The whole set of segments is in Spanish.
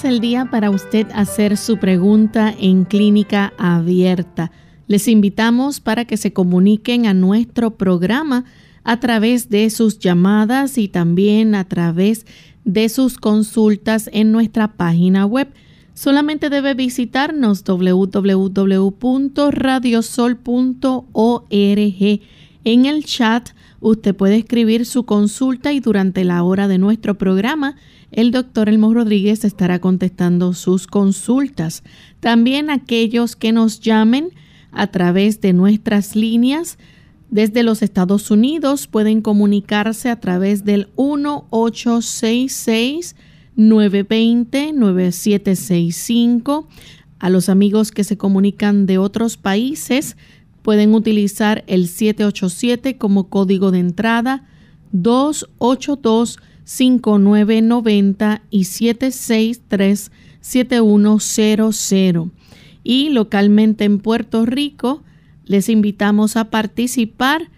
Es el día para usted hacer su pregunta en clínica abierta. Les invitamos para que se comuniquen a nuestro programa a través de sus llamadas y también a través de sus consultas en nuestra página web. Solamente debe visitarnos www.radiosol.org. En el chat usted puede escribir su consulta y durante la hora de nuestro programa el doctor Elmo Rodríguez estará contestando sus consultas. También aquellos que nos llamen a través de nuestras líneas desde los Estados Unidos pueden comunicarse a través del 1866-920-9765. A los amigos que se comunican de otros países pueden utilizar el 787 como código de entrada 282-5990 y 763-7100 y localmente en Puerto Rico les invitamos a participar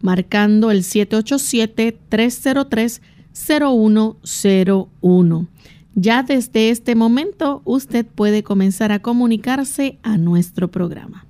marcando el 787-303-0101. Ya desde este momento usted puede comenzar a comunicarse a nuestro programa.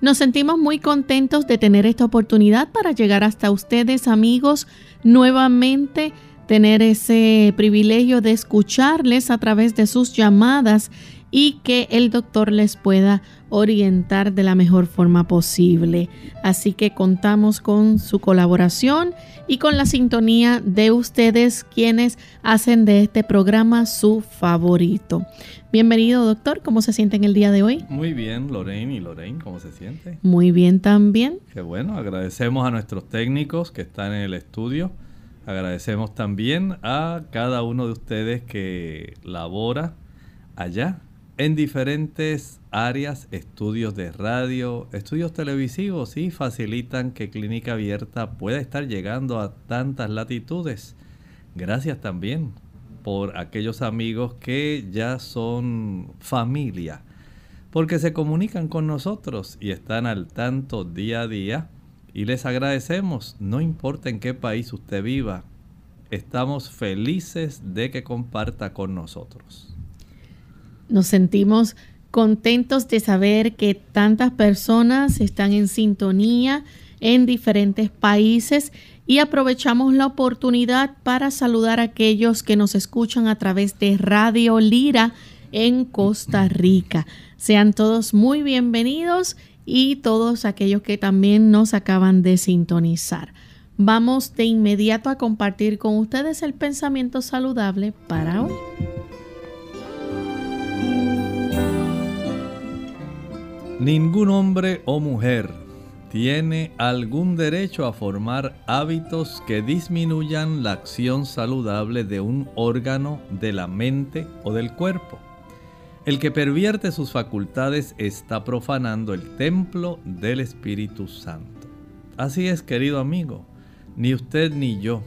Nos sentimos muy contentos de tener esta oportunidad para llegar hasta ustedes, amigos, nuevamente tener ese privilegio de escucharles a través de sus llamadas y que el doctor les pueda orientar de la mejor forma posible. Así que contamos con su colaboración y con la sintonía de ustedes quienes hacen de este programa su favorito. Bienvenido doctor, ¿cómo se siente en el día de hoy? Muy bien, Lorraine y Lorraine, ¿cómo se siente? Muy bien también. Qué bueno, agradecemos a nuestros técnicos que están en el estudio. Agradecemos también a cada uno de ustedes que labora allá en diferentes áreas, estudios de radio, estudios televisivos y facilitan que Clínica Abierta pueda estar llegando a tantas latitudes. Gracias también por aquellos amigos que ya son familia, porque se comunican con nosotros y están al tanto día a día y les agradecemos, no importa en qué país usted viva, estamos felices de que comparta con nosotros. Nos sentimos contentos de saber que tantas personas están en sintonía en diferentes países y aprovechamos la oportunidad para saludar a aquellos que nos escuchan a través de Radio Lira en Costa Rica. Sean todos muy bienvenidos y todos aquellos que también nos acaban de sintonizar. Vamos de inmediato a compartir con ustedes el pensamiento saludable para hoy. Ningún hombre o mujer tiene algún derecho a formar hábitos que disminuyan la acción saludable de un órgano de la mente o del cuerpo. El que pervierte sus facultades está profanando el templo del Espíritu Santo. Así es, querido amigo, ni usted ni yo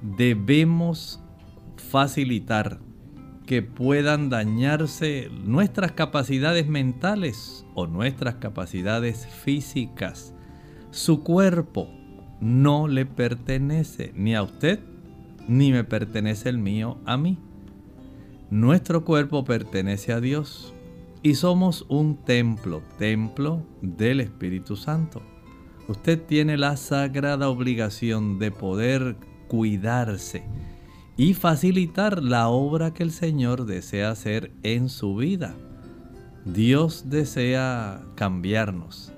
debemos facilitar que puedan dañarse nuestras capacidades mentales o nuestras capacidades físicas. Su cuerpo no le pertenece ni a usted ni me pertenece el mío a mí. Nuestro cuerpo pertenece a Dios y somos un templo, templo del Espíritu Santo. Usted tiene la sagrada obligación de poder cuidarse y facilitar la obra que el Señor desea hacer en su vida. Dios desea cambiarnos.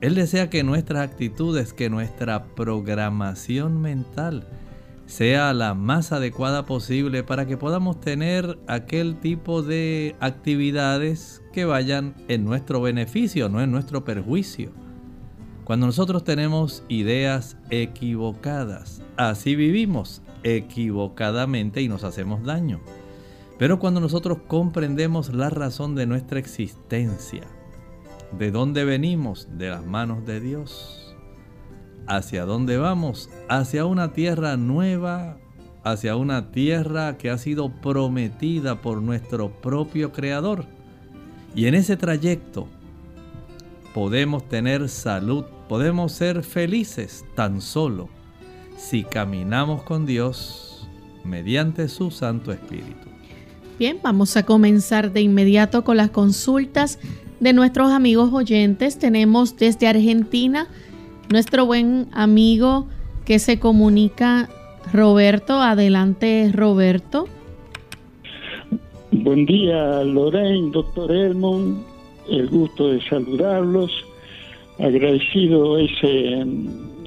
Él desea que nuestras actitudes, que nuestra programación mental sea la más adecuada posible para que podamos tener aquel tipo de actividades que vayan en nuestro beneficio, no en nuestro perjuicio. Cuando nosotros tenemos ideas equivocadas, así vivimos equivocadamente y nos hacemos daño. Pero cuando nosotros comprendemos la razón de nuestra existencia, de dónde venimos, de las manos de Dios, hacia dónde vamos, hacia una tierra nueva, hacia una tierra que ha sido prometida por nuestro propio Creador. Y en ese trayecto podemos tener salud, podemos ser felices tan solo si caminamos con Dios mediante su Santo Espíritu. Bien, vamos a comenzar de inmediato con las consultas de nuestros amigos oyentes. Tenemos desde Argentina nuestro buen amigo que se comunica, Roberto. Adelante, Roberto. Buen día, Lorraine, doctor Elmond. El gusto de saludarlos. Agradecido ese,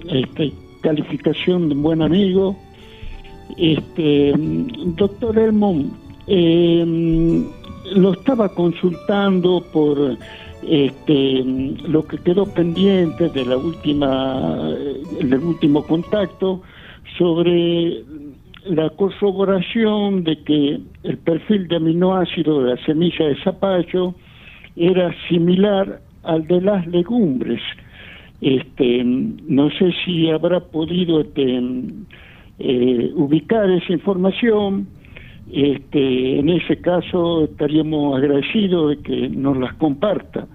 esta calificación de buen amigo. Este, doctor Elmond, eh, lo estaba consultando por este, lo que quedó pendiente de la última, el último contacto sobre la corroboración de que el perfil de aminoácido de la semilla de zapallo era similar al de las legumbres. Este, no sé si habrá podido este, eh, ubicar esa información este, en ese caso estaríamos agradecidos de que nos las comparta.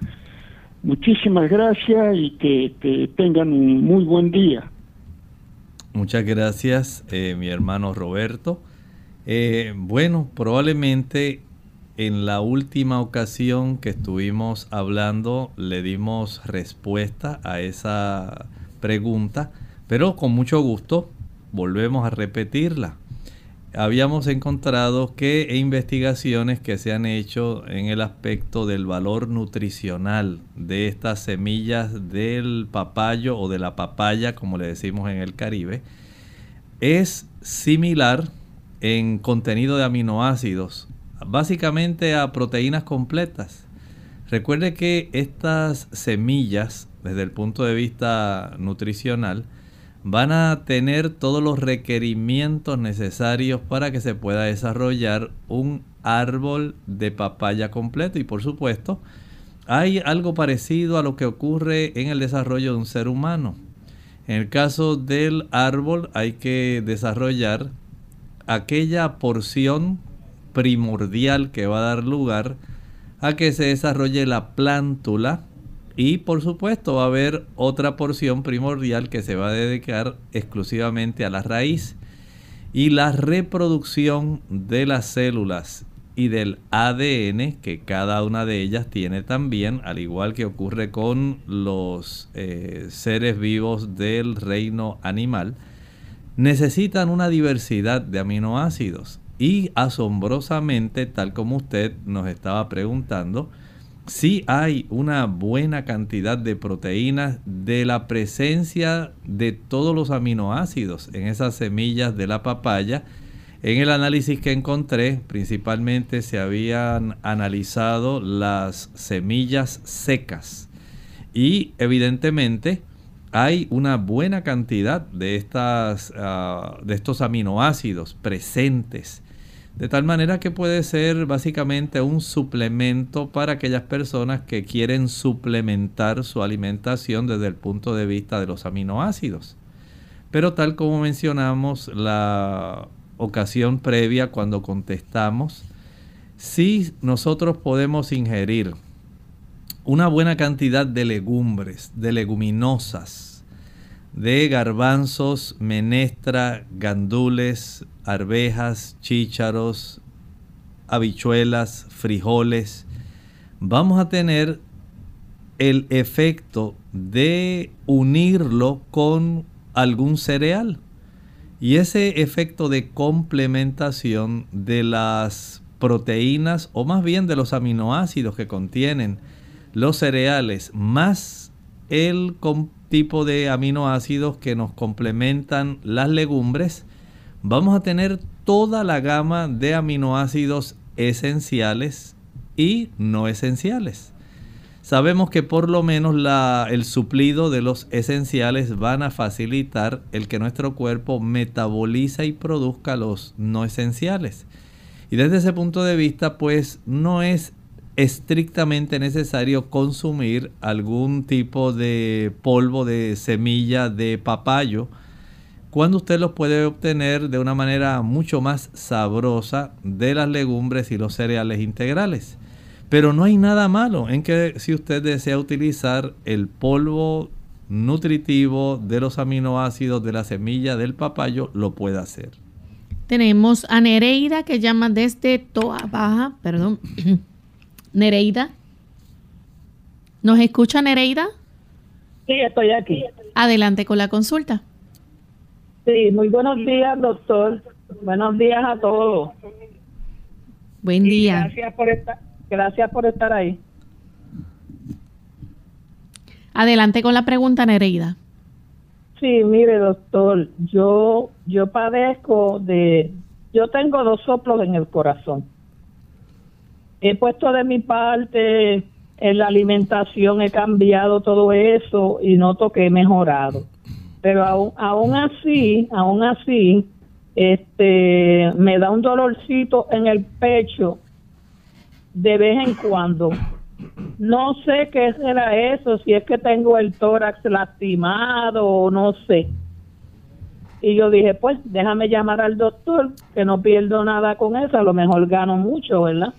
Muchísimas gracias y que, tengan un muy buen día. Muchas gracias, eh, mi hermano Roberto. Eh, bueno, probablemente en la última ocasión que estuvimos hablando le dimos respuesta a esa pregunta, pero con mucho gusto volvemos a repetirla. Habíamos encontrado que investigaciones que se han hecho en el aspecto del valor nutricional de estas semillas del papayo o de la papaya, como le decimos en el Caribe, es similar en contenido de aminoácidos, básicamente a proteínas completas. Recuerde que estas semillas, desde el punto de vista nutricional, van a tener todos los requerimientos necesarios para que se pueda desarrollar un árbol de papaya completo y por supuesto hay algo parecido a lo que ocurre en el desarrollo de un ser humano. En el caso del árbol hay que desarrollar aquella porción primordial que va a dar lugar a que se desarrolle la plántula y por supuesto va a haber otra porción primordial que se va a dedicar exclusivamente a la raíz y la reproducción de las células y del ADN que cada una de ellas tiene también, al igual que ocurre con los eh, seres vivos del reino animal, necesitan una diversidad de aminoácidos. Y asombrosamente, tal como usted nos estaba preguntando, si hay una buena cantidad de proteínas de la presencia de todos los aminoácidos en esas semillas de la papaya. En el análisis que encontré, principalmente se habían analizado las semillas secas y evidentemente hay una buena cantidad de, estas, ah, de estos aminoácidos presentes de tal manera que puede ser básicamente un suplemento para aquellas personas que quieren suplementar su alimentación desde el punto de vista de los aminoácidos. Pero tal como mencionamos la ocasión previa cuando contestamos, si nosotros podemos ingerir una buena cantidad de legumbres, de leguminosas, de garbanzos, menestra, gandules, arvejas, chícharos, habichuelas, frijoles, vamos a tener el efecto de unirlo con algún cereal. Y ese efecto de complementación de las proteínas o más bien de los aminoácidos que contienen los cereales más el tipo de aminoácidos que nos complementan las legumbres, vamos a tener toda la gama de aminoácidos esenciales y no esenciales. Sabemos que por lo menos el suplido de los esenciales van a facilitar el que nuestro cuerpo metaboliza y produzca los no esenciales. Y desde ese punto de vista, pues no es estrictamente necesario consumir algún tipo de polvo de semilla de papayo cuando usted los puede obtener de una manera mucho más sabrosa de las legumbres y los cereales integrales. Pero no hay nada malo en que si usted desea utilizar el polvo nutritivo de los aminoácidos de la semilla del papayo, lo pueda hacer. Tenemos a Nereida que llama desde Toa Baja, perdón. Nereida. ¿Nos escucha Nereida? Sí, estoy aquí. Adelante con la consulta. Sí, muy buenos días, doctor. Buenos días a todos. Buen día. gracias por estar, gracias por estar ahí. Adelante con la pregunta, Nereida. Sí, mire, doctor, yo yo padezco de yo tengo dos soplos en el corazón. He puesto de mi parte en la alimentación, he cambiado todo eso y noto que he mejorado pero aún, aún así, aún así, este, me da un dolorcito en el pecho de vez en cuando. No sé qué será eso, si es que tengo el tórax lastimado o no sé. Y yo dije, pues déjame llamar al doctor, que no pierdo nada con eso, a lo mejor gano mucho, ¿verdad?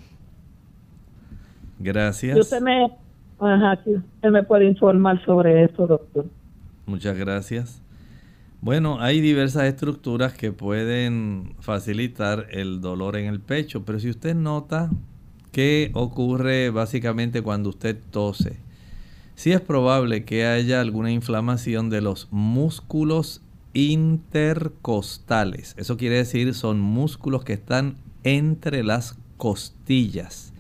Gracias. usted me, ajá, usted me puede informar sobre eso, doctor. Muchas gracias. Bueno, hay diversas estructuras que pueden facilitar el dolor en el pecho, pero si usted nota qué ocurre básicamente cuando usted tose, sí es probable que haya alguna inflamación de los músculos intercostales. Eso quiere decir son músculos que están entre las costillas.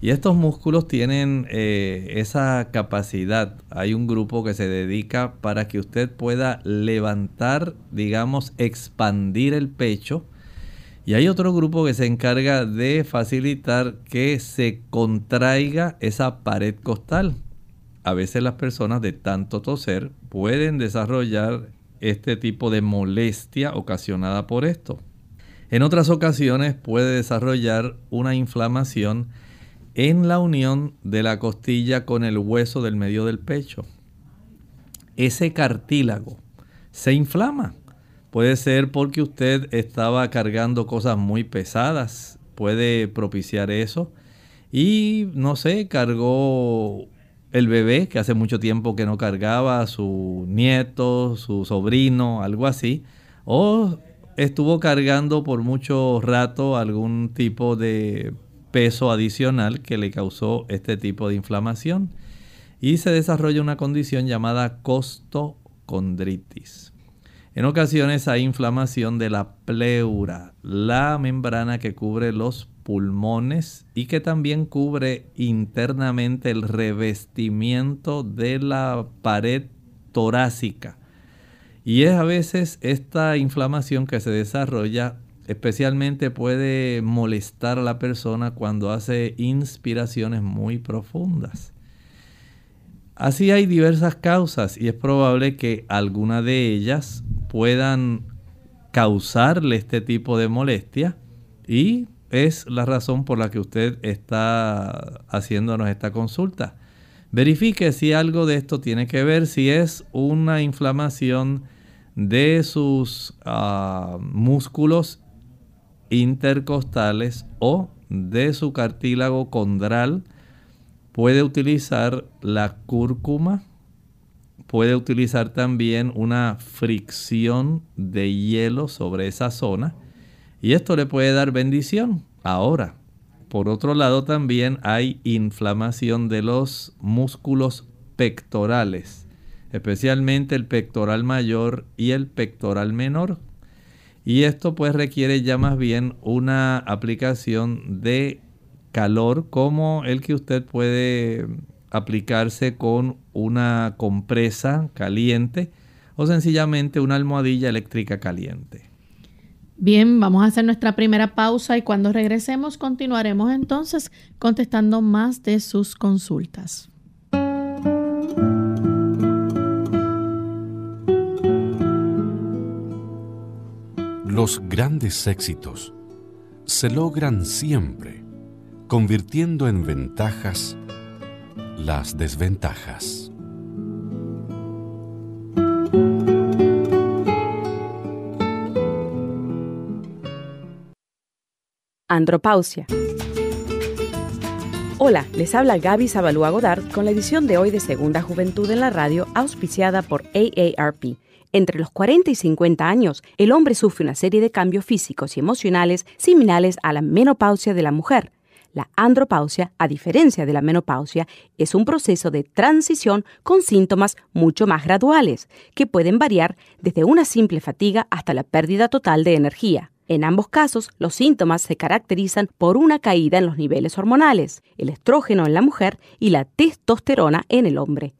Y estos músculos tienen eh, esa capacidad. Hay un grupo que se dedica para que usted pueda levantar, digamos, expandir el pecho. Y hay otro grupo que se encarga de facilitar que se contraiga esa pared costal. A veces las personas de tanto toser pueden desarrollar este tipo de molestia ocasionada por esto. En otras ocasiones puede desarrollar una inflamación en la unión de la costilla con el hueso del medio del pecho. Ese cartílago se inflama. Puede ser porque usted estaba cargando cosas muy pesadas, puede propiciar eso. Y no sé, cargó el bebé que hace mucho tiempo que no cargaba, su nieto, su sobrino, algo así. O estuvo cargando por mucho rato algún tipo de peso adicional que le causó este tipo de inflamación y se desarrolla una condición llamada costocondritis. En ocasiones hay inflamación de la pleura, la membrana que cubre los pulmones y que también cubre internamente el revestimiento de la pared torácica. Y es a veces esta inflamación que se desarrolla Especialmente puede molestar a la persona cuando hace inspiraciones muy profundas. Así hay diversas causas y es probable que alguna de ellas puedan causarle este tipo de molestia y es la razón por la que usted está haciéndonos esta consulta. Verifique si algo de esto tiene que ver, si es una inflamación de sus ah, músculos intercostales o de su cartílago condral. Puede utilizar la cúrcuma. Puede utilizar también una fricción de hielo sobre esa zona. Y esto le puede dar bendición. Ahora, por otro lado también hay inflamación de los músculos pectorales, especialmente el pectoral mayor y el pectoral menor, Y esto pues requiere ya más bien una aplicación de calor como el que usted puede aplicarse con una compresa caliente o sencillamente una almohadilla eléctrica caliente. Bien, vamos a hacer nuestra primera pausa y cuando regresemos continuaremos entonces contestando más de sus consultas. Los grandes éxitos se logran siempre convirtiendo en ventajas las desventajas. Andropausia. Hola, les habla Gaby Zabalúa Godard con la edición de hoy de Segunda Juventud en la Radio, auspiciada por AARP. Entre los 40 y 50 años, el hombre sufre una serie de cambios físicos y emocionales similares a la menopausia de la mujer. La andropausia, a diferencia de la menopausia, es un proceso de transición con síntomas mucho más graduales, que pueden variar desde una simple fatiga hasta la pérdida total de energía. En ambos casos, los síntomas se caracterizan por una caída en los niveles hormonales, el estrógeno en la mujer y la testosterona en el hombre.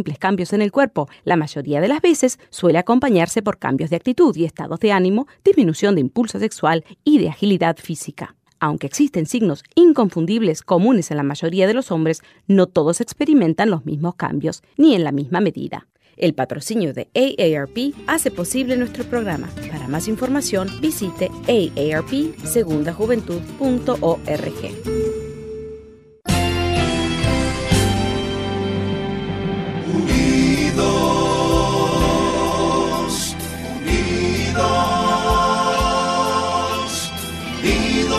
simples cambios en el cuerpo, la mayoría de las veces suele acompañarse por cambios de actitud y estados de ánimo, disminución de impulso sexual y de agilidad física. Aunque existen signos inconfundibles comunes en la mayoría de los hombres, no todos experimentan los mismos cambios, ni en la misma medida. El patrocinio de AARP hace posible nuestro programa. Para más información, visite aarpsegundajuventud.org.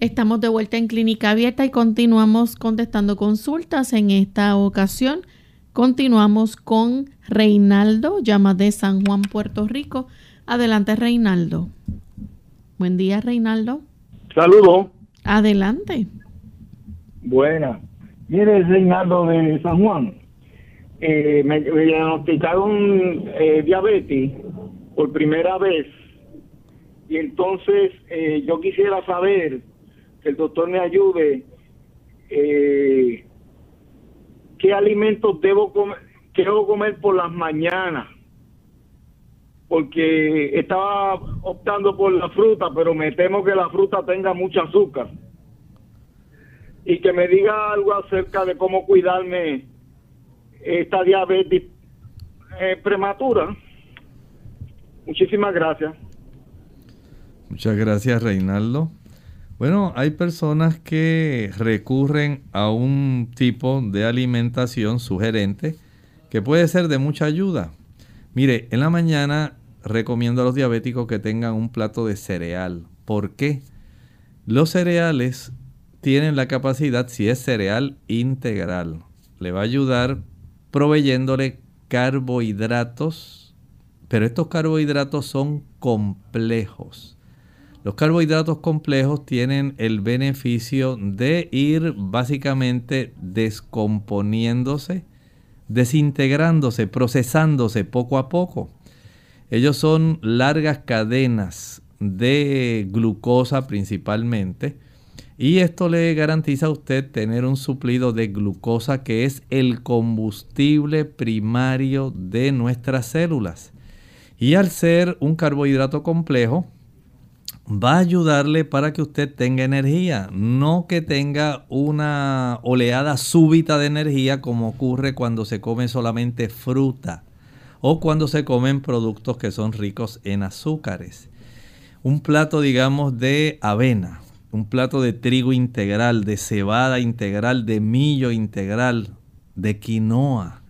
Estamos de vuelta en Clínica Abierta y continuamos contestando consultas. En esta ocasión continuamos con Reinaldo, llama de San Juan, Puerto Rico. Adelante, Reinaldo. Buen día, Reinaldo. Saludos. Adelante. Buena. Mire, Reinaldo de San Juan. Eh, me, diagnosticaron eh, diabetes por primera vez y entonces eh, yo quisiera saber que el doctor me ayude, eh, qué alimentos debo comer, qué debo comer por las mañanas, porque estaba optando por la fruta, pero me temo que la fruta tenga mucho azúcar. Y que me diga algo acerca de cómo cuidarme esta diabetes eh, prematura. Muchísimas gracias. Muchas gracias, Reinaldo. Bueno, hay personas que recurren a un tipo de alimentación sugerente que puede ser de mucha ayuda. Mire, en la mañana recomiendo a los diabéticos que tengan un plato de cereal. ¿Por qué? Los cereales tienen la capacidad, si es cereal integral, le va a ayudar proveyéndole carbohidratos, pero estos carbohidratos son complejos. Los carbohidratos complejos tienen el beneficio de ir básicamente descomponiéndose, desintegrándose, procesándose poco a poco. Ellos son largas cadenas de glucosa principalmente. Y esto le garantiza a usted tener un suplido de glucosa que es el combustible primario de nuestras células. Y al ser un carbohidrato complejo, va a ayudarle para que usted tenga energía, no que tenga una oleada súbita de energía como ocurre cuando se come solamente fruta o cuando se comen productos que son ricos en azúcares. Un plato, digamos, de avena, un plato de trigo integral, de cebada integral, de millo integral, de quinoa.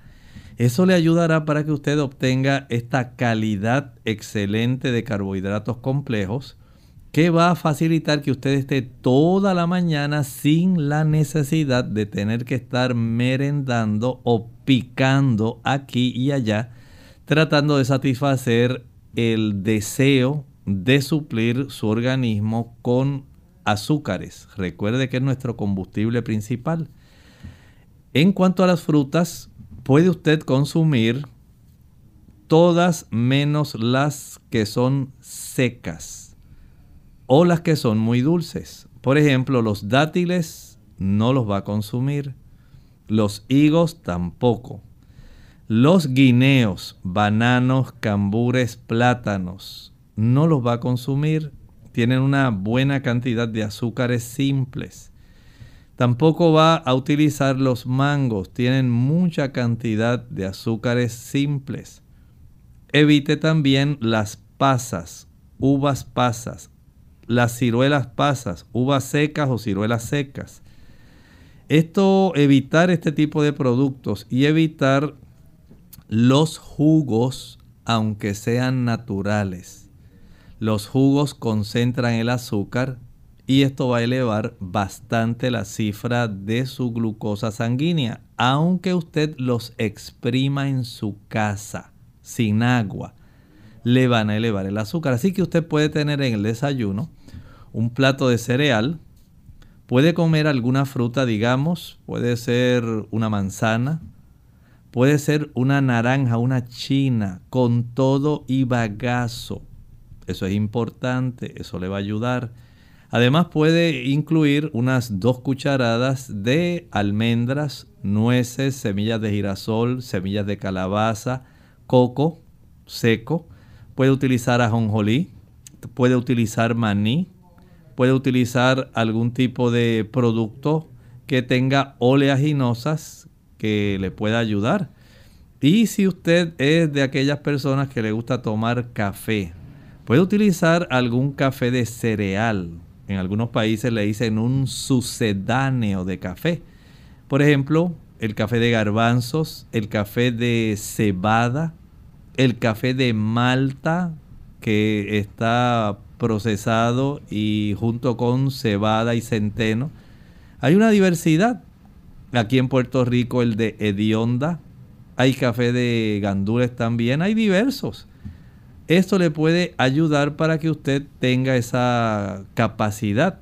Eso le ayudará para que usted obtenga esta calidad excelente de carbohidratos complejos que va a facilitar que usted esté toda la mañana sin la necesidad de tener que estar merendando o picando aquí y allá, tratando de satisfacer el deseo de suplir su organismo con azúcares. Recuerde que es nuestro combustible principal. En cuanto a las frutas, puede usted consumir todas menos las que son secas o las que son muy dulces. Por ejemplo, los dátiles no los va a consumir. Los higos tampoco. Los guineos, bananos, cambures, plátanos, no los va a consumir tienen una buena cantidad de azúcares simples. Tampoco va a utilizar los mangos, tienen mucha cantidad de azúcares simples. Evite también las pasas, uvas pasas, las ciruelas pasas, uvas secas o ciruelas secas. Esto, evitar este tipo de productos y evitar los jugos, aunque sean naturales los jugos concentran el azúcar y esto va a elevar bastante la cifra de su glucosa sanguínea, aunque usted los exprima en su casa sin agua, le van a elevar el azúcar. Así que usted puede tener en el desayuno un plato de cereal, puede comer alguna fruta, digamos, puede ser una manzana, puede ser una naranja, una china, con todo y bagazo eso es importante, eso le va a ayudar. Además puede incluir unas dos cucharadas de almendras, nueces, semillas de girasol, semillas de calabaza, coco seco. Puede utilizar ajonjolí, puede utilizar maní, puede utilizar algún tipo de producto que tenga oleaginosas que le pueda ayudar. Y si usted es de aquellas personas que le gusta tomar café, Puede utilizar algún café de cereal. En algunos países le dicen un sucedáneo de café. Por ejemplo, el café de garbanzos, el café de cebada, el café de malta que está procesado y junto con cebada y centeno. Hay una diversidad. Aquí en Puerto Rico el de hedionda, hay café de gandules también, hay diversos. Esto le puede ayudar para que usted tenga esa capacidad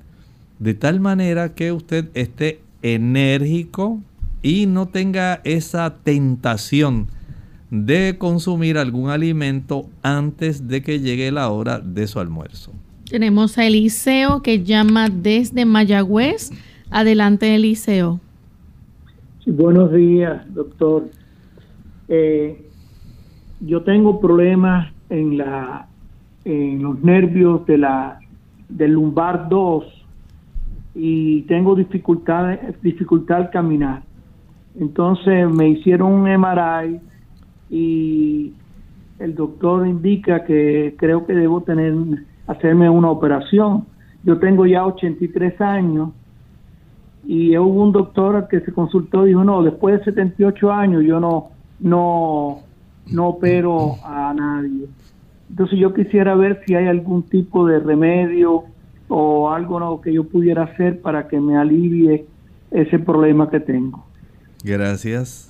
de tal manera que usted esté enérgico y no tenga esa tentación de consumir algún alimento antes de que llegue la hora de su almuerzo. Tenemos a Eliseo que llama desde Mayagüez. Adelante, Eliseo. buenos días, doctor. Eh, yo tengo problemas en la en los nervios de la del lumbar 2 y tengo dificultad dificultad al caminar. Entonces me hicieron un MRI y el doctor indica que creo que debo tener hacerme una operación. Yo tengo ya 83 años y hubo un doctor que se consultó y dijo, "No, después de 78 años yo no no no opero a nadie. Entonces yo quisiera ver si hay algún tipo de remedio o algo que yo pudiera hacer para que me alivie ese problema que tengo. Gracias.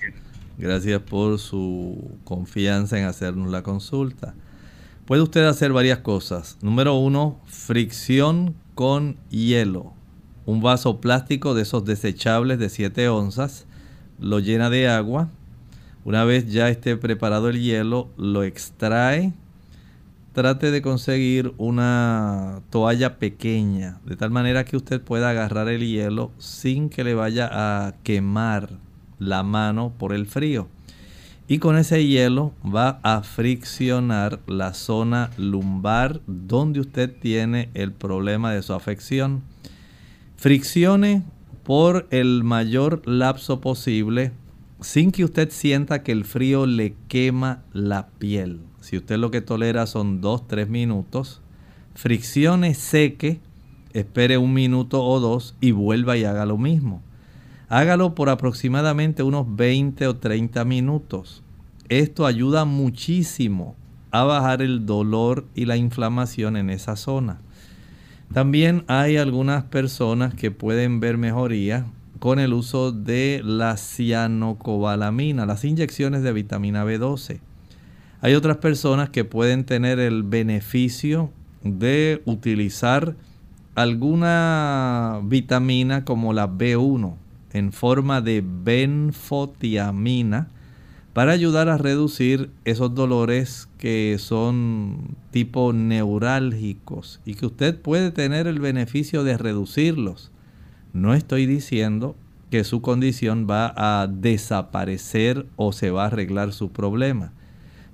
Gracias por su confianza en hacernos la consulta. Puede usted hacer varias cosas. Número uno, fricción con hielo. Un vaso plástico de esos desechables de 7 onzas, lo llena de agua, una vez ya esté preparado el hielo, lo extrae, trate de conseguir una toalla pequeña, de tal manera que usted pueda agarrar el hielo sin que le vaya a quemar la mano por el frío. Y con ese hielo va a friccionar la zona lumbar donde usted tiene el problema de su afección. Friccione por el mayor lapso posible sin que usted sienta que el frío le quema la piel. Si usted lo que tolera son 2-3 minutos, friccione, seque, espere un minuto o dos y vuelva y haga lo mismo. Hágalo por aproximadamente unos 20 o 30 minutos. Esto ayuda muchísimo a bajar el dolor y la inflamación en esa zona. También hay algunas personas que pueden ver mejoría con el uso de la cianocobalamina, las inyecciones de vitamina B12. Hay otras personas que pueden tener el beneficio de utilizar alguna vitamina como la B1 en forma de benfotiamina para ayudar a reducir esos dolores que son tipo neurálgicos y que usted puede tener el beneficio de reducirlos. No estoy diciendo que su condición va a desaparecer o se va a arreglar su problema,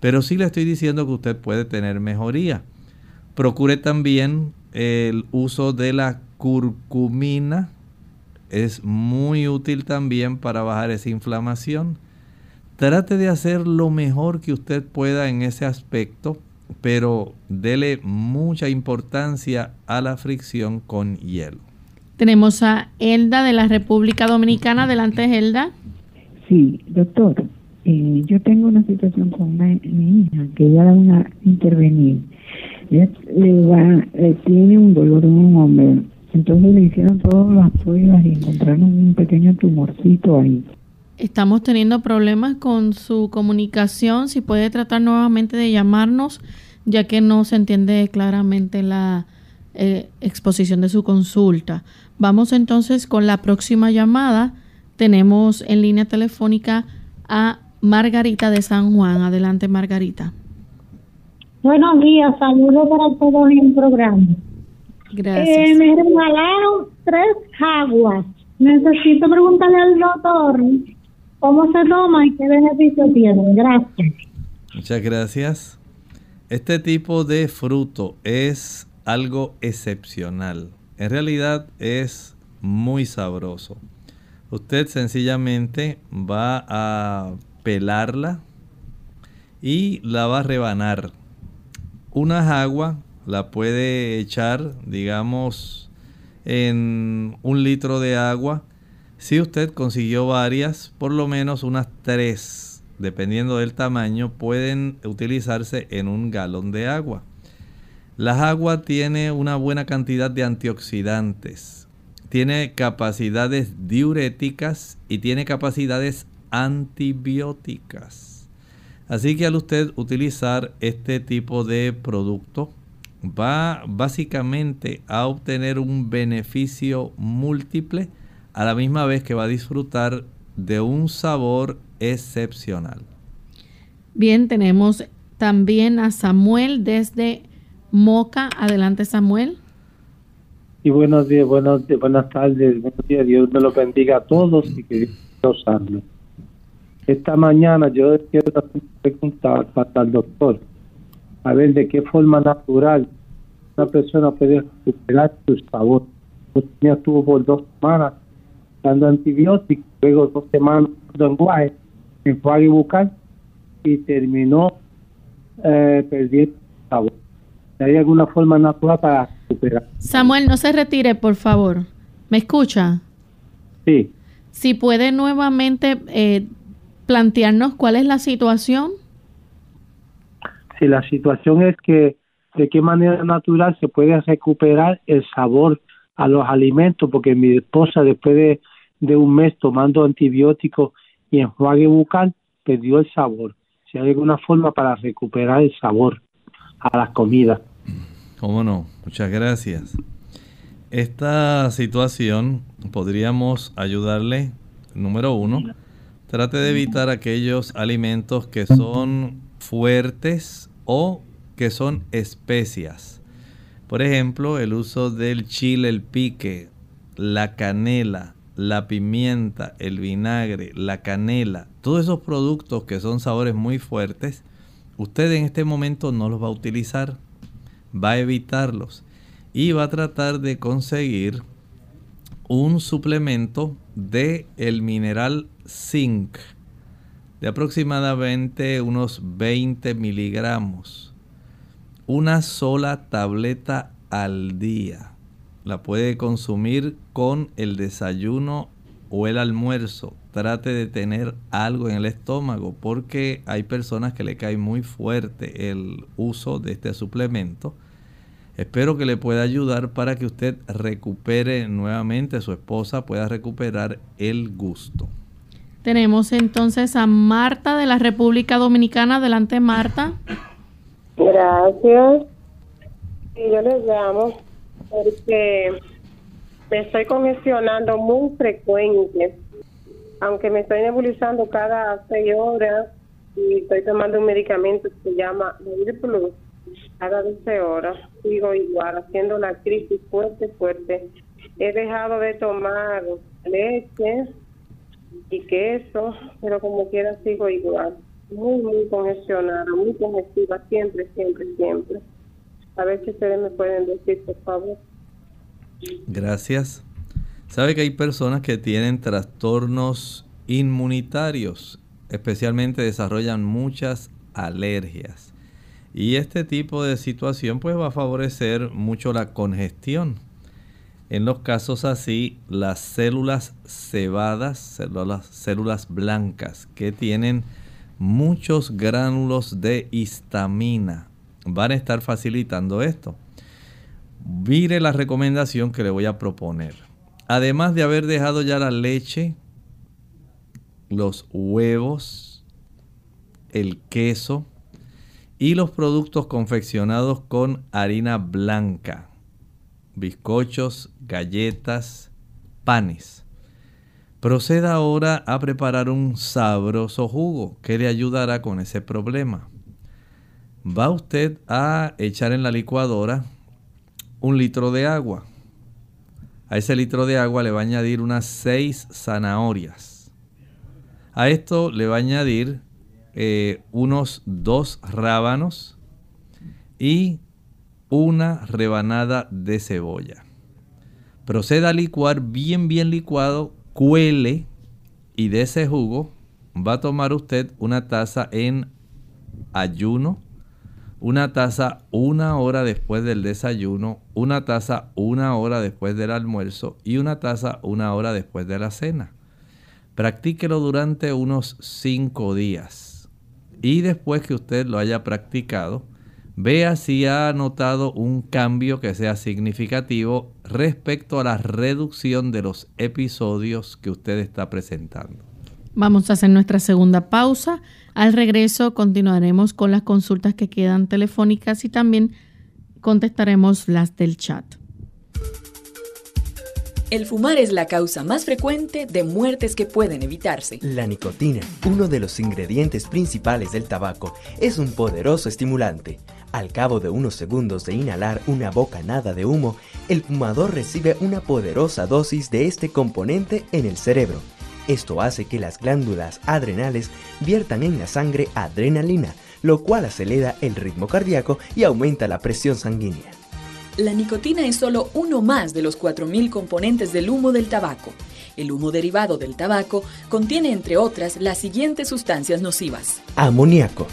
pero sí le estoy diciendo que usted puede tener mejoría. Procure también el uso de la curcumina es muy útil también para bajar esa inflamación. Trate de hacer lo mejor que usted pueda en ese aspecto, pero dele mucha importancia a la fricción con hielo. Tenemos a Elda de la República Dominicana. Adelante, Elda. Sí, doctor. Eh, yo tengo una situación con mi hija que ella va a intervenir. Ella le va, tiene un dolor en un hombro entonces le hicieron todas las pruebas y encontraron un pequeño tumorcito ahí. Estamos teniendo problemas con su comunicación. Si puede tratar nuevamente de llamarnos, ya que no se entiende claramente la eh, exposición de su consulta. Vamos entonces con la próxima llamada. Tenemos en línea telefónica a Margarita de San Juan. Adelante, Margarita. Buenos días, saludos para todos en el programa. Gracias. Eh, me regalaron tres aguas. Necesito preguntarle al doctor cómo se toma y qué beneficio tiene. Gracias. Muchas gracias. Este tipo de fruto es algo excepcional. En realidad es muy sabroso. Usted sencillamente va a pelarla y la va a rebanar. Unas aguas la puede echar, digamos, en un litro de agua. Si usted consiguió varias, por lo menos unas tres, dependiendo del tamaño, pueden utilizarse en un galón de agua. La agua tiene una buena cantidad de antioxidantes, tiene capacidades diuréticas y tiene capacidades antibióticas. Así que al usted utilizar este tipo de producto, va básicamente a obtener un beneficio múltiple a la misma vez que va a disfrutar de un sabor excepcional. Bien, tenemos también a Samuel desde Moca. Adelante, Samuel. Y buenos días, buenos, buenas tardes, buenos días. Dios me lo bendiga a todos y que Dios los Esta mañana yo quiero preguntar para el doctor a ver de qué forma natural una persona puede recuperar su sabor. Yo estuvo por dos semanas dando antibióticos, luego dos semanas dando enjuague, enjuague bucal y terminó eh, perdiendo sabor. ¿Hay alguna forma natural para recuperar? Samuel, no se retire, por favor. ¿Me escucha? Sí. Si puede nuevamente eh, plantearnos cuál es la situación si la situación es que de qué manera natural se puede recuperar el sabor a los alimentos, porque mi esposa después de, un mes tomando antibióticos y enjuague bucal, perdió el sabor. Si hay alguna forma para recuperar el sabor a las comidas. ¿Cómo no? Muchas gracias. Esta situación podríamos ayudarle, número uno, trate de evitar aquellos alimentos que son fuertes o que son especias. Por ejemplo, el uso del chile, el pique, la canela, la pimienta, el vinagre, la canela, todos esos productos que son sabores muy fuertes, usted en este momento no los va a utilizar, va a evitarlos y va a tratar de conseguir un suplemento de el mineral zinc de aproximadamente unos 20 miligramos. Una sola tableta al día. La puede consumir con el desayuno o el almuerzo. Trate de tener algo en el estómago porque hay personas que le cae muy fuerte el uso de este suplemento Espero que le pueda ayudar para que usted recupere nuevamente, su esposa pueda recuperar el gusto. Tenemos entonces a Marta de la República Dominicana. Adelante, Marta. Gracias. Y yo les llamo porque me estoy congestionando muy frecuente, aunque me estoy nebulizando cada seis horas y estoy tomando un medicamento que se llama Plus cada 12 horas. Sigo igual, haciendo la crisis fuerte, fuerte. He dejado de tomar leche y queso, pero como quiera sigo igual. Muy, muy congestionada, muy congestiva, siempre, siempre, siempre. A ver si ustedes me pueden decir, por favor. Gracias. Sabe que hay personas que tienen trastornos inmunitarios, especialmente desarrollan muchas alergias. Y este tipo de situación pues va a favorecer mucho la congestión. En los casos así, las células cebadas, células, células blancas que tienen muchos gránulos de histamina, van a estar facilitando esto. Mire la recomendación que le voy a proponer. Además de haber dejado ya la leche, los huevos, el queso, y los productos confeccionados con harina blanca, bizcochos, galletas, panes. Proceda ahora a preparar un sabroso jugo que le ayudará con ese problema. Va usted a echar en la licuadora un litro de agua. A ese litro de agua le va a añadir unas 6 zanahorias. A esto le va a añadir eh, unos dos rábanos y una rebanada de cebolla. Proceda a licuar bien, bien licuado, cuele y de ese jugo va a tomar usted una taza en ayuno, una taza una hora después del desayuno, una taza una hora después del almuerzo y una taza una hora después de la cena. Practíquelo durante unos cinco días y después que usted lo haya practicado, vea si ha notado un cambio que sea significativo respecto a la reducción de los episodios que usted está presentando. Vamos a hacer nuestra segunda pausa. Al regreso continuaremos con las consultas que quedan telefónicas y también contestaremos las del chat. El fumar es la causa más frecuente de muertes que pueden evitarse. La nicotina, uno de los ingredientes principales del tabaco, es un poderoso estimulante. Al cabo de unos segundos de inhalar una bocanada de humo, el fumador recibe una poderosa dosis de este componente en el cerebro. Esto hace que las glándulas adrenales viertan en la sangre adrenalina, lo cual acelera el ritmo cardíaco y aumenta la presión sanguínea. La nicotina es solo uno más de los 4.000 componentes del humo del tabaco. El humo derivado del tabaco contiene, entre otras, las siguientes sustancias nocivas. Amoníaco,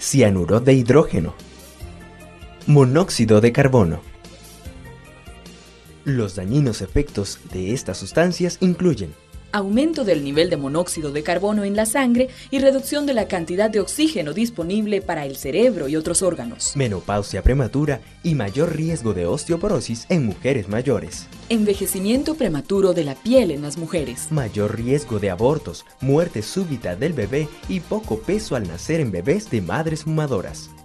cianuro de hidrógeno, monóxido de carbono. Los dañinos efectos de estas sustancias incluyen aumento del nivel de monóxido de carbono en la sangre y reducción de la cantidad de oxígeno disponible para el cerebro y otros órganos. Menopausia prematura y mayor riesgo de osteoporosis en mujeres mayores. Envejecimiento prematuro de la piel en las mujeres. Mayor riesgo de abortos, muerte súbita del bebé y poco peso al nacer en bebés de madres fumadoras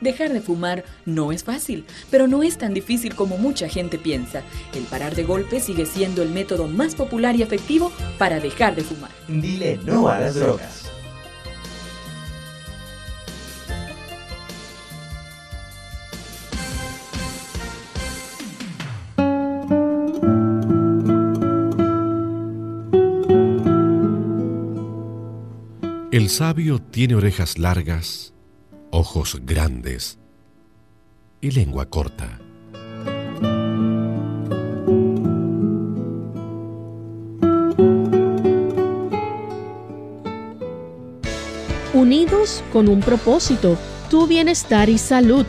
Dejar de fumar no es fácil, pero no es tan difícil como mucha gente piensa. El parar de golpe sigue siendo el método más popular y efectivo para dejar de fumar. Dile no a las drogas. El sabio tiene orejas largas, ojos grandes y lengua corta. Unidos con un propósito, tu bienestar y salud.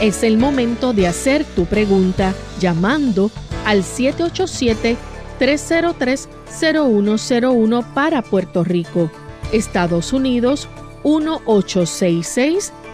Es el momento de hacer tu pregunta llamando al 787-303-0101 para Puerto Rico Estados Unidos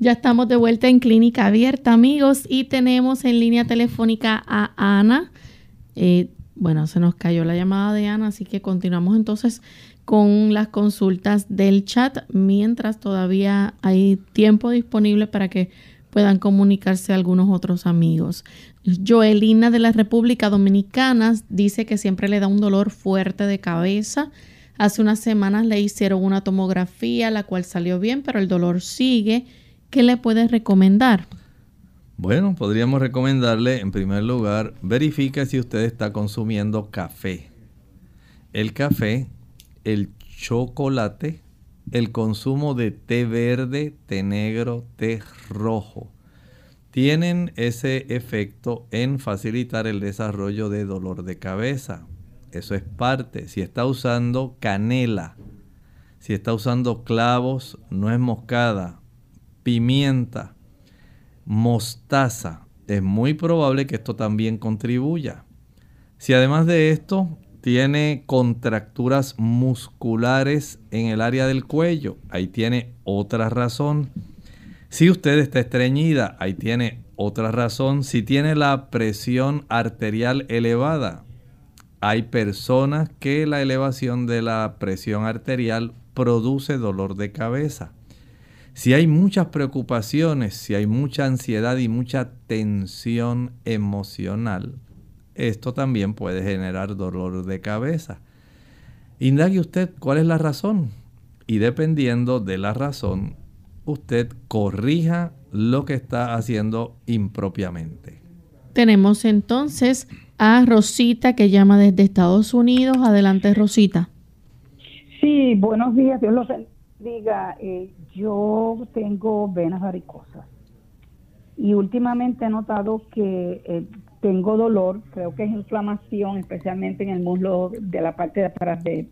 Ya estamos de vuelta en Clínica Abierta, amigos, y tenemos en línea telefónica a Ana. Eh, bueno, se nos cayó la llamada de Ana, así que continuamos entonces con las consultas del chat mientras todavía hay tiempo disponible para que puedan comunicarse algunos otros amigos. Joelina de la República Dominicana dice que siempre le da un dolor fuerte de cabeza. Hace unas semanas le hicieron una tomografía, la cual salió bien, pero el dolor sigue ¿qué le puedes recomendar? Bueno, podríamos recomendarle en primer lugar, verifique si usted está consumiendo café. El café, el chocolate, el consumo de té verde, té negro, té rojo, tienen ese efecto en facilitar el desarrollo de dolor de cabeza. Eso es parte. Si está usando canela, si está usando clavos, nuez moscada, pimienta, mostaza, es muy probable que esto también contribuya. Si además de esto tiene contracturas musculares en el área del cuello, ahí tiene otra razón. Si usted está estreñida, ahí tiene otra razón. Si tiene la presión arterial elevada, hay personas que la elevación de la presión arterial produce dolor de cabeza. Si hay muchas preocupaciones, si hay mucha ansiedad y mucha tensión emocional, esto también puede generar dolor de cabeza. Indague usted cuál es la razón y dependiendo de la razón, usted corrija lo que está haciendo impropiamente. Tenemos entonces a Rosita que llama desde Estados Unidos. Adelante, Rosita. Sí, buenos días, Dios los diga, eh, yo tengo venas varicosas y últimamente he notado que eh, tengo dolor, creo que es inflamación, especialmente en el muslo de la parte de atrás de,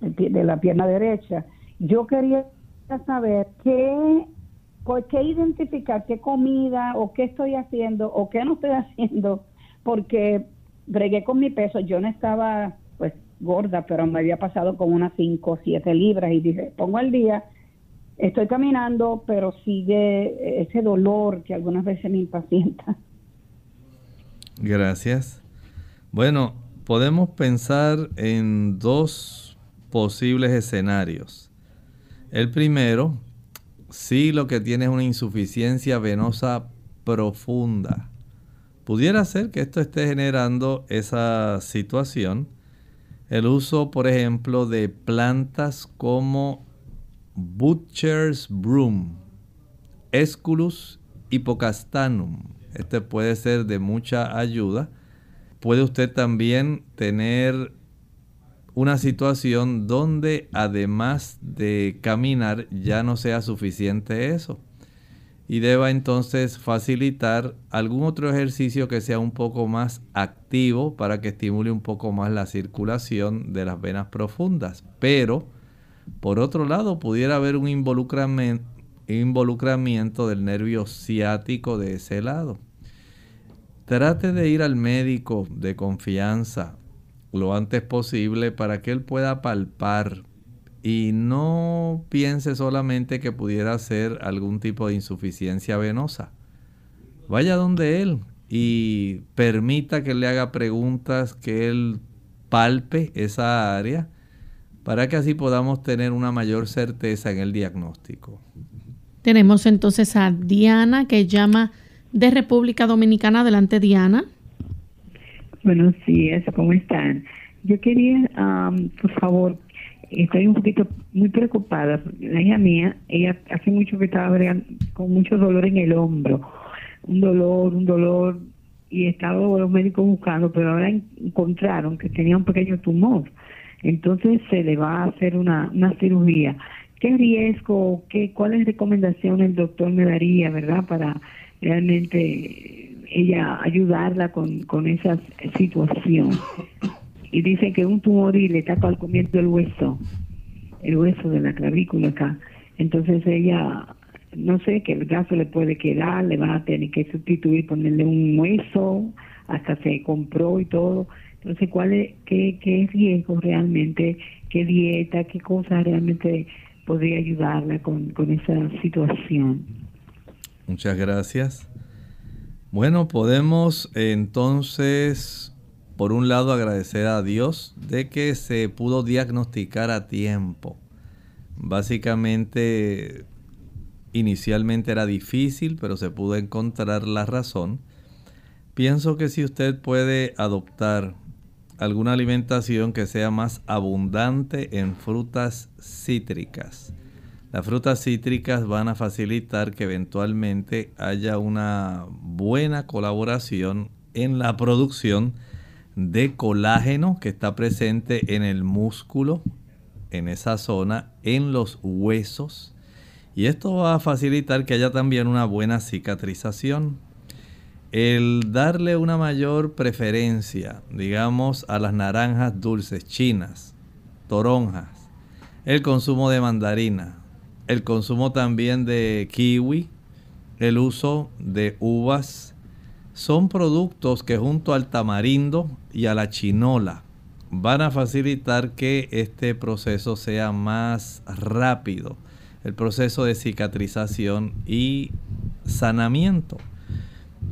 de, la pierna derecha. Yo quería saber qué, qué identificar, qué comida o qué estoy haciendo o qué no estoy haciendo, porque bregué con mi peso, yo no estaba pues gorda, pero me había pasado con unas 5 o 7 libras y dije, pongo el día, estoy caminando, pero sigue ese dolor que algunas veces me impacienta. Gracias. Bueno, podemos pensar en dos posibles escenarios. El primero, si lo que tiene es una insuficiencia venosa profunda. Pudiera ser que esto esté generando esa situación el uso, por ejemplo, de plantas como Butcher's Broom, Esculus hippocastanum. Este puede ser de mucha ayuda puede usted también tener una situación donde además de caminar ya no sea suficiente eso. Y deba entonces facilitar algún otro ejercicio que sea un poco más activo para que estimule un poco más la circulación de las venas profundas. Pero, por otro lado, pudiera haber un involucramiento, del nervio ciático de ese lado. Trate de ir al médico de confianza lo antes posible para que él pueda palpar y no piense solamente que pudiera ser algún tipo de insuficiencia venosa. Vaya donde él y permita que le haga preguntas, que él palpe esa área para que así podamos tener una mayor certeza en el diagnóstico. Tenemos entonces a Diana que llama de República Dominicana. Adelante, Diana. Buenos días, ¿cómo están? Yo quería, por favor, estoy un poquito muy preocupada. La hija mía, ella hace mucho que estaba con mucho dolor en el hombro, un dolor, un dolor, y estaba los médicos buscando, pero ahora encontraron que tenía un pequeño tumor. Entonces se le va a hacer una, una cirugía. ¿Qué riesgo, qué, cuáles recomendaciones el doctor me daría, verdad, para realmente ella ayudarla con, con esa situación. Y dice que un tumor y le está comiendo el hueso, el hueso de la clavícula acá. Entonces ella, no sé, que el brazo le puede quedar, le van a tener que sustituir, ponerle un hueso, hasta se compró y todo. Entonces, ¿cuál es, qué, qué riesgo realmente, qué dieta, qué cosas realmente podría ayudarla con, con esa situación? Muchas gracias. Bueno, podemos entonces, por un lado, agradecer a Dios de que se pudo diagnosticar a tiempo. Básicamente, inicialmente era difícil, pero se pudo encontrar la razón. Pienso que si usted puede adoptar alguna alimentación que sea más abundante en frutas cítricas, las frutas cítricas van a facilitar que eventualmente haya una buena colaboración en la producción de colágeno que está presente en el músculo, en esa zona, en los huesos. Y esto va a facilitar que haya también una buena cicatrización. El darle una mayor preferencia, digamos, a las naranjas dulces chinas, toronjas, el consumo de mandarina, el consumo también de kiwi, el uso de uvas, son productos que junto al tamarindo y a la chinola van a facilitar que este proceso sea más rápido, el proceso de cicatrización y sanamiento.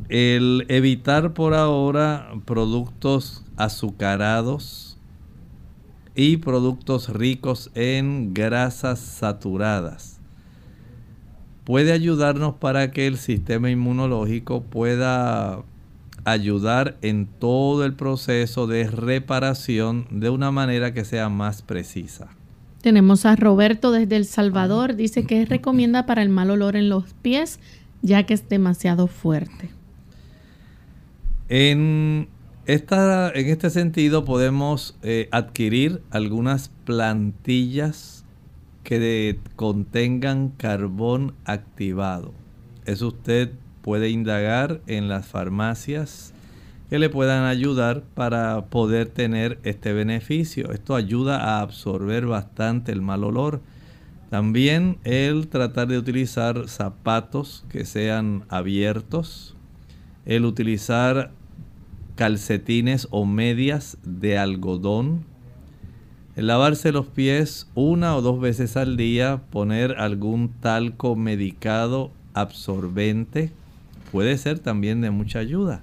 El evitar por ahora productos azucarados, y productos ricos en grasas saturadas. Puede ayudarnos para que el sistema inmunológico pueda ayudar en todo el proceso de reparación de una manera que sea más precisa. Tenemos a Roberto desde El Salvador. Dice que recomienda para el mal olor en los pies, ya que es demasiado fuerte. En en este sentido podemos eh, adquirir algunas plantillas que contengan carbón activado. Eso usted puede indagar en las farmacias que le puedan ayudar para poder tener este beneficio. Esto ayuda a absorber bastante el mal olor. También el tratar de utilizar zapatos que sean abiertos, el utilizar calcetines o medias de algodón. lavarse los pies una o dos veces al día, poner algún talco medicado absorbente, puede ser también de mucha ayuda.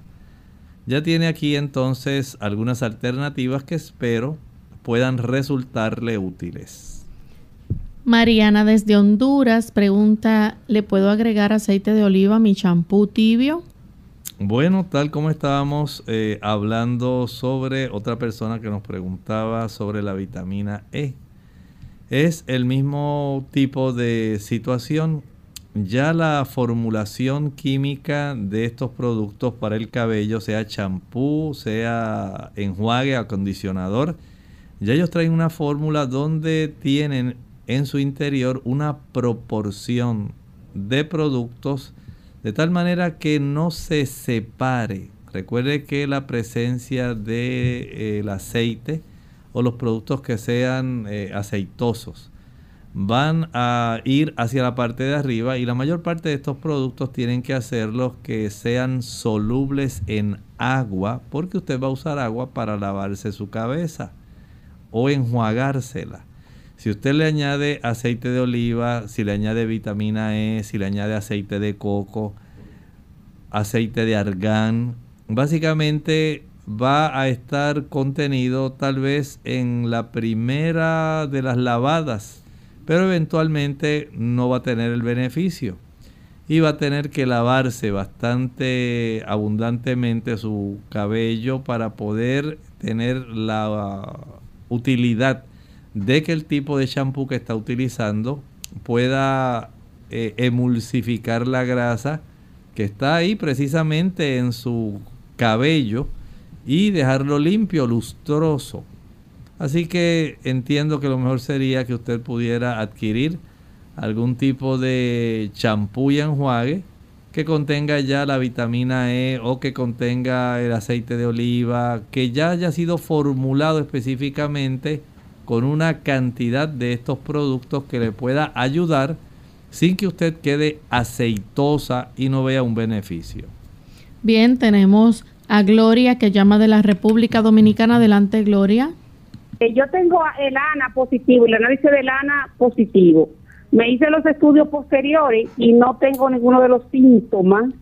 Ya tiene aquí entonces algunas alternativas que espero puedan resultarle útiles. Mariana desde Honduras pregunta, ¿le puedo agregar aceite de oliva a mi champú tibio? Bueno, tal como estábamos eh, hablando sobre otra persona que nos preguntaba sobre la vitamina E. Es el mismo tipo de situación. Ya la formulación química de estos productos para el cabello, sea champú, sea enjuague, acondicionador, ya ellos traen una fórmula donde tienen en su interior una proporción de productos de tal manera que no se separe. Recuerde que la presencia del de, eh, aceite o los productos que sean eh, aceitosos van a ir hacia la parte de arriba y la mayor parte de estos productos tienen que hacerlos que sean solubles en agua porque usted va a usar agua para lavarse su cabeza o enjuagársela. Si usted le añade aceite de oliva, si le añade vitamina E, si le añade aceite de coco, aceite de argán, básicamente va a estar contenido tal vez en la primera de las lavadas, pero eventualmente no va a tener el beneficio y va a tener que lavarse bastante abundantemente su cabello para poder tener la utilidad de que el tipo de shampoo que está utilizando pueda eh, emulsificar la grasa que está ahí precisamente en su cabello y dejarlo limpio, lustroso. Así que entiendo que lo mejor sería que usted pudiera adquirir algún tipo de champú y enjuague que contenga ya la vitamina E o que contenga el aceite de oliva, que ya haya sido formulado específicamente con una cantidad de estos productos que le pueda ayudar sin que usted quede aceitosa y no vea un beneficio. Bien, tenemos a Gloria que llama de la República Dominicana. Adelante, Gloria. Eh, yo tengo el ANA positivo, el análisis del ANA positivo. Me hice los estudios posteriores y no tengo ninguno de los síntomas.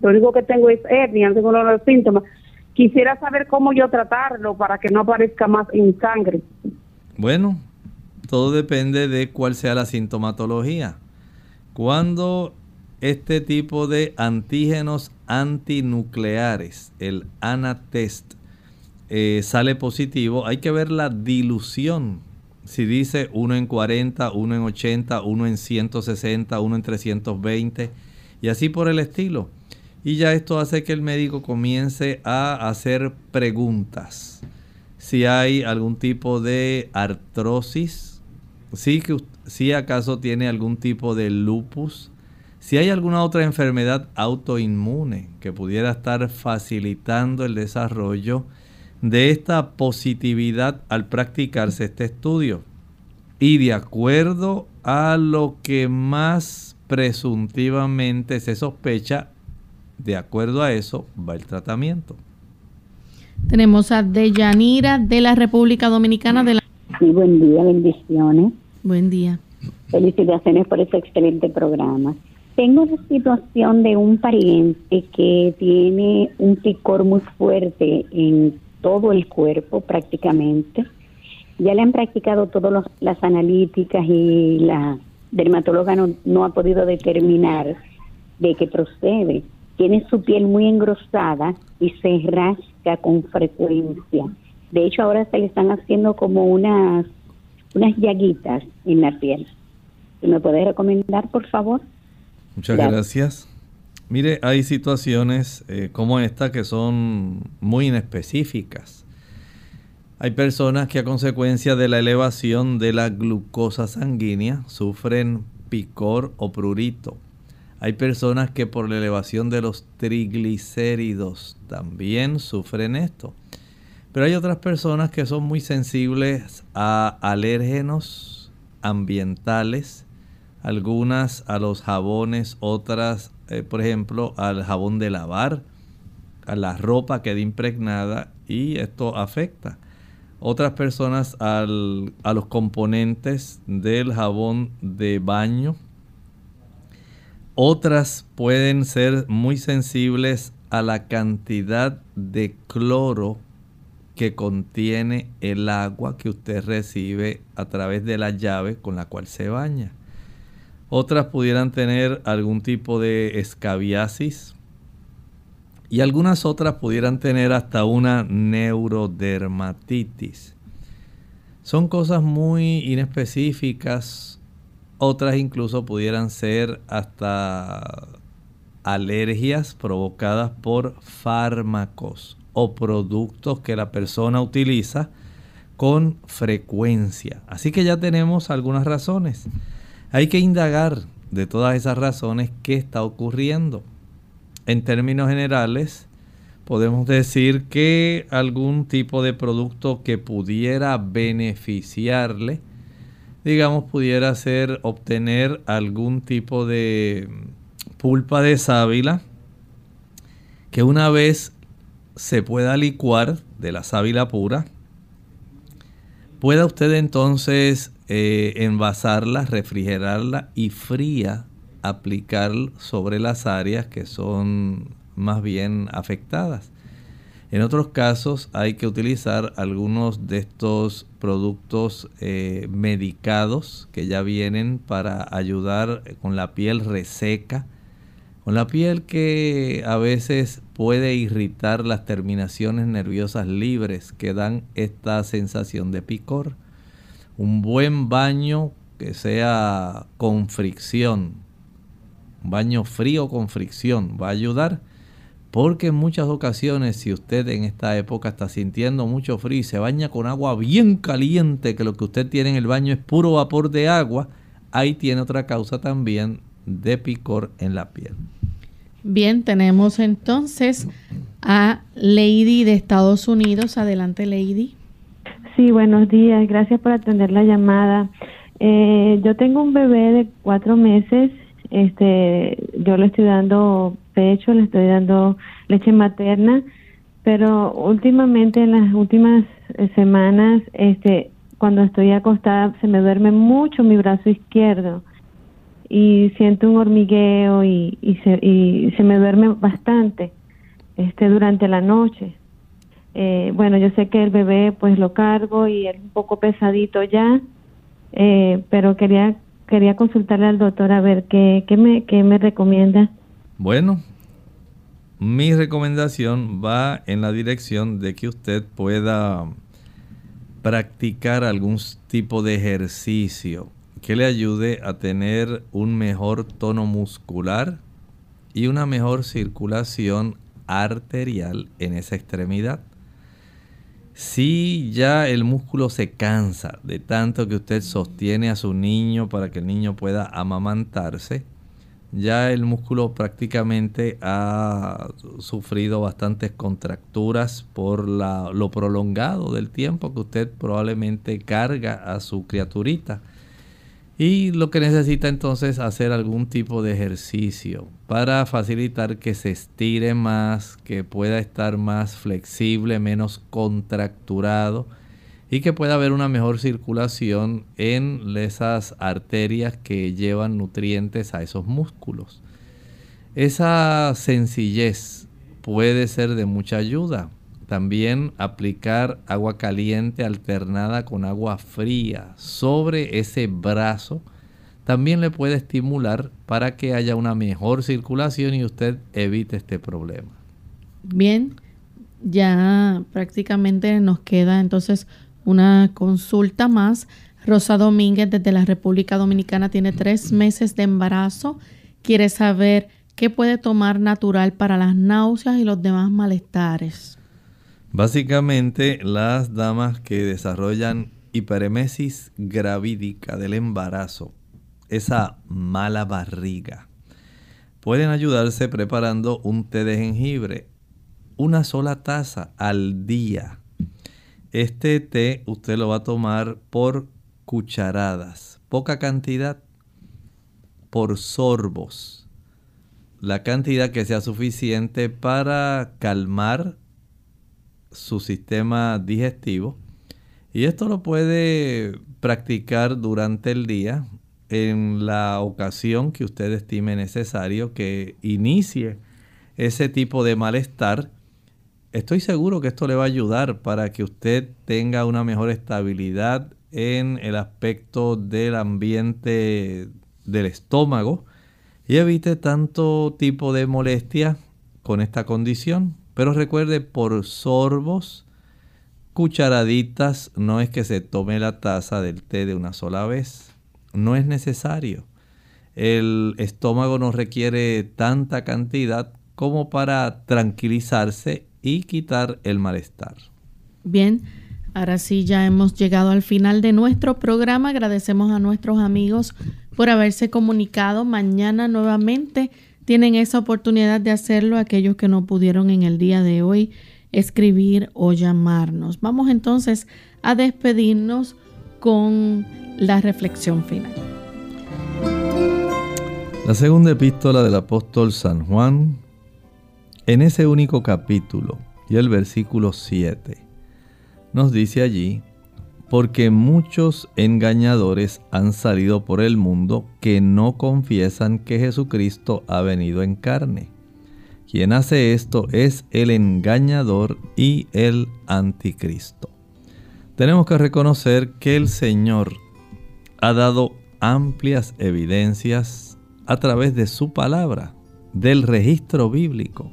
Lo único que tengo es hernia, no tengo ninguno de los síntomas. Quisiera saber cómo yo tratarlo para que no aparezca más en sangre. Bueno, todo depende de cuál sea la sintomatología. Cuando este tipo de antígenos antinucleares, el ANA-test, eh, sale positivo, hay que ver la dilución si dice 1 en 40, 1 en 80, 1 en 160, 1 en 320 y así por el estilo. Y ya esto hace que el médico comience a hacer preguntas. Si hay algún tipo de artrosis, si, si acaso tiene algún tipo de lupus, si hay alguna otra enfermedad autoinmune que pudiera estar facilitando el desarrollo de esta positividad al practicarse este estudio. Y de acuerdo a lo que más presuntivamente se sospecha, de acuerdo a eso va el tratamiento. Tenemos a Deyanira de la República Dominicana. De la... Sí, buen día, bendiciones. Buen día. Felicitaciones por ese excelente programa. Tengo la situación de un pariente que tiene un picor muy fuerte en todo el cuerpo prácticamente. Ya le han practicado todas las analíticas y la dermatóloga no, ha podido determinar de qué procede. Tiene su piel muy engrosada y se rasca con frecuencia. De hecho, ahora se le están haciendo como unas, unas llaguitas en la piel. ¿Me puedes recomendar, por favor? Muchas gracias. Mire, hay situaciones eh, como esta que son muy inespecíficas. Hay personas que a consecuencia de la elevación de la glucosa sanguínea sufren picor o prurito. Hay personas que por la elevación de los triglicéridos también sufren esto. Pero hay otras personas que son muy sensibles a alérgenos ambientales, algunas a los jabones, otras eh, por ejemplo, al jabón de lavar, a la ropa queda impregnada y esto afecta. Otras personas a los componentes del jabón de baño. Otras pueden ser muy sensibles a la cantidad de cloro que contiene el agua que usted recibe a través de la llave con la cual se baña. Otras pudieran tener algún tipo de escabiasis. Y algunas otras pudieran tener hasta una neurodermatitis. Son cosas muy inespecíficas Otras incluso pudieran ser hasta alergias provocadas por fármacos o productos que la persona utiliza con frecuencia. Así que ya tenemos algunas razones. Hay que indagar de todas esas razones qué está ocurriendo. En términos generales, podemos decir que algún tipo de producto que pudiera beneficiarle, digamos, pudiera ser obtener algún tipo de pulpa de sábila que una vez se pueda licuar de la sábila pura, pueda usted entonces eh, envasarla, refrigerarla y fría aplicar sobre las áreas que son más bien afectadas. En otros casos hay que utilizar algunos de estos productos eh, medicados que ya vienen para ayudar con la piel reseca, con la piel que a veces puede irritar las terminaciones nerviosas libres que dan esta sensación de picor. Un buen baño que sea con fricción, un baño frío con fricción va a ayudar porque en muchas ocasiones si usted en esta época está sintiendo mucho frío y se baña con agua bien caliente, que lo que usted tiene en el baño es puro vapor de agua, ahí tiene otra causa también de picor en la piel. Bien, tenemos entonces a Lady de Estados Unidos. Adelante, Lady. Sí, buenos días. Gracias por atender la llamada. Eh, yo tengo un bebé de cuatro meses. Este, yo le estoy dando pecho, le estoy dando leche materna, pero últimamente en las últimas eh, semanas, este, cuando estoy acostada, se me duerme mucho mi brazo izquierdo y siento un hormigueo y, se, y se me duerme bastante este durante la noche. Eh, bueno, yo sé que el bebé pues lo cargo y es un poco pesadito ya, eh, pero quería quería consultarle al doctor a ver qué, qué, me, qué me recomienda. Bueno, mi recomendación va en la dirección de que usted pueda practicar algún tipo de ejercicio que le ayude a tener un mejor tono muscular y una mejor circulación arterial en esa extremidad. Si ya el músculo se cansa de tanto que usted sostiene a su niño para que el niño pueda amamantarse, ya el músculo prácticamente ha sufrido bastantes contracturas por lo prolongado del tiempo que usted probablemente carga a su criaturita. Y lo que necesita entonces es hacer algún tipo de ejercicio para facilitar que se estire más, que pueda estar más flexible, menos contracturado y que pueda haber una mejor circulación en esas arterias que llevan nutrientes a esos músculos. Esa sencillez puede ser de mucha ayuda. También aplicar agua caliente alternada con agua fría sobre ese brazo también le puede estimular para que haya una mejor circulación y usted evite este problema. Bien, ya prácticamente nos queda entonces una consulta más. Rosa Domínguez desde la República Dominicana tiene tres meses de embarazo. Quiere saber qué puede tomar natural para las náuseas y los demás malestares. Básicamente, las damas que desarrollan hiperemesis gravídica del embarazo, esa mala barriga, pueden ayudarse preparando un té de jengibre, una sola taza al día. Este té usted lo va a tomar por cucharadas, poca cantidad, por sorbos, la cantidad que sea suficiente para calmar su sistema digestivo. Y esto lo puede practicar durante el día en la ocasión que usted estime necesario que inicie ese tipo de malestar. Estoy seguro que esto le va a ayudar para que usted tenga una mejor estabilidad en el aspecto del ambiente del estómago y evite tanto tipo de molestia con esta condición. Pero recuerde, por sorbos, cucharaditas, no es que se tome la taza del té de una sola vez. No es necesario. El estómago no requiere tanta cantidad como para tranquilizarse y quitar el malestar. Bien, ahora sí ya hemos llegado al final de nuestro programa. Agradecemos a nuestros amigos por haberse comunicado. Mañana nuevamente tienen esa oportunidad de hacerlo aquellos que no pudieron en el día de hoy escribir o llamarnos. Vamos entonces a despedirnos con la reflexión final. La segunda epístola del apóstol San Juan, en ese único capítulo y el versículo 7, nos dice allí, porque muchos engañadores han salido por el mundo que no confiesan que Jesucristo ha venido en carne. Quien hace esto es el engañador y el anticristo. Tenemos que reconocer que el Señor ha dado amplias evidencias a través de su palabra, del registro bíblico,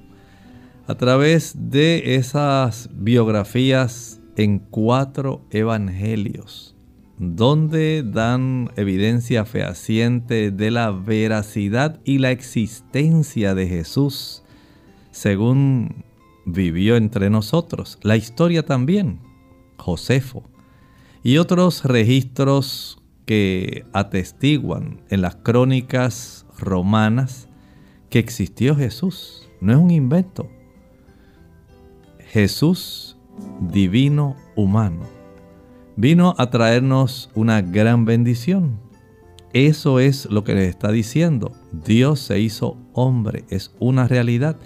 a través de esas biografías en cuatro evangelios, donde dan evidencia fehaciente de la veracidad y la existencia de Jesús, según vivió entre nosotros. La historia también, Josefo, y otros registros que atestiguan en las crónicas romanas que existió Jesús. No es un invento. Jesús divino humano vino a traernos una gran bendición. Eso es lo que les está diciendo. Dios se hizo hombre, es una realidad.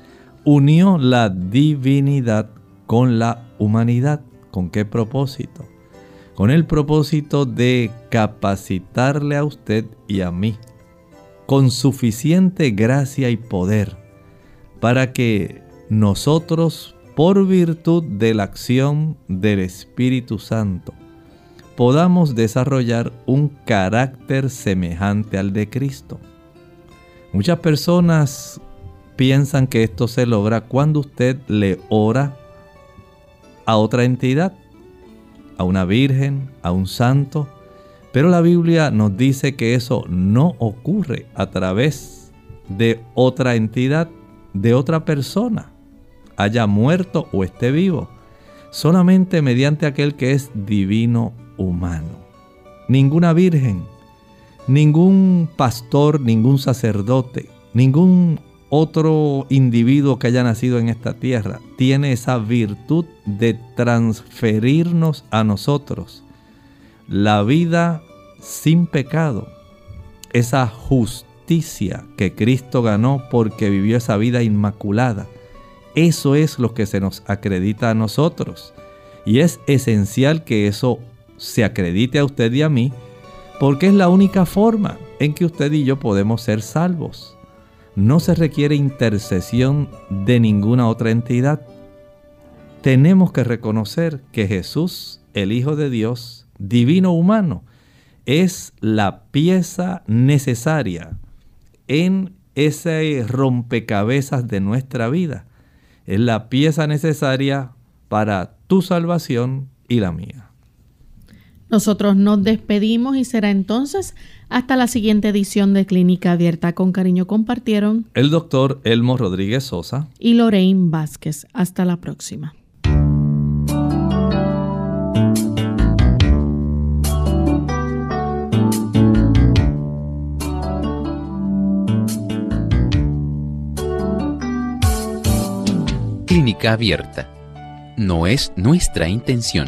Unió la divinidad con la humanidad. ¿Con qué propósito? Con el propósito de capacitarle a usted y a mí con suficiente gracia y poder para que nosotros, por virtud de la acción del Espíritu Santo, podamos desarrollar un carácter semejante al de Cristo. Muchas personas piensan que esto se logra cuando usted le ora a otra entidad, a una virgen, a un santo, pero la Biblia nos dice que eso no ocurre a través de otra entidad, de otra persona, haya muerto o esté vivo, solamente mediante aquel que es divino humano. Ninguna virgen, ningún pastor, ningún sacerdote, ningún otro individuo que haya nacido en esta tierra tiene esa virtud de transferirnos a nosotros la vida sin pecado, esa justicia que Cristo ganó porque vivió esa vida inmaculada. Eso es lo que se nos acredita a nosotros. Y es esencial que eso se acredite a usted y a mí, porque es la única forma en que usted y yo podemos ser salvos. No se requiere intercesión de ninguna otra entidad. Tenemos que reconocer que Jesús, el Hijo de Dios, divino humano, es la pieza necesaria en ese rompecabezas de nuestra vida. Es la pieza necesaria para tu salvación y la mía. Nosotros nos despedimos y será entonces hasta la siguiente edición de Clínica Abierta. Con cariño compartieron el doctor Elmo Rodríguez Sosa y Lorraine Vázquez. Hasta la próxima. Clínica Abierta. No es nuestra intención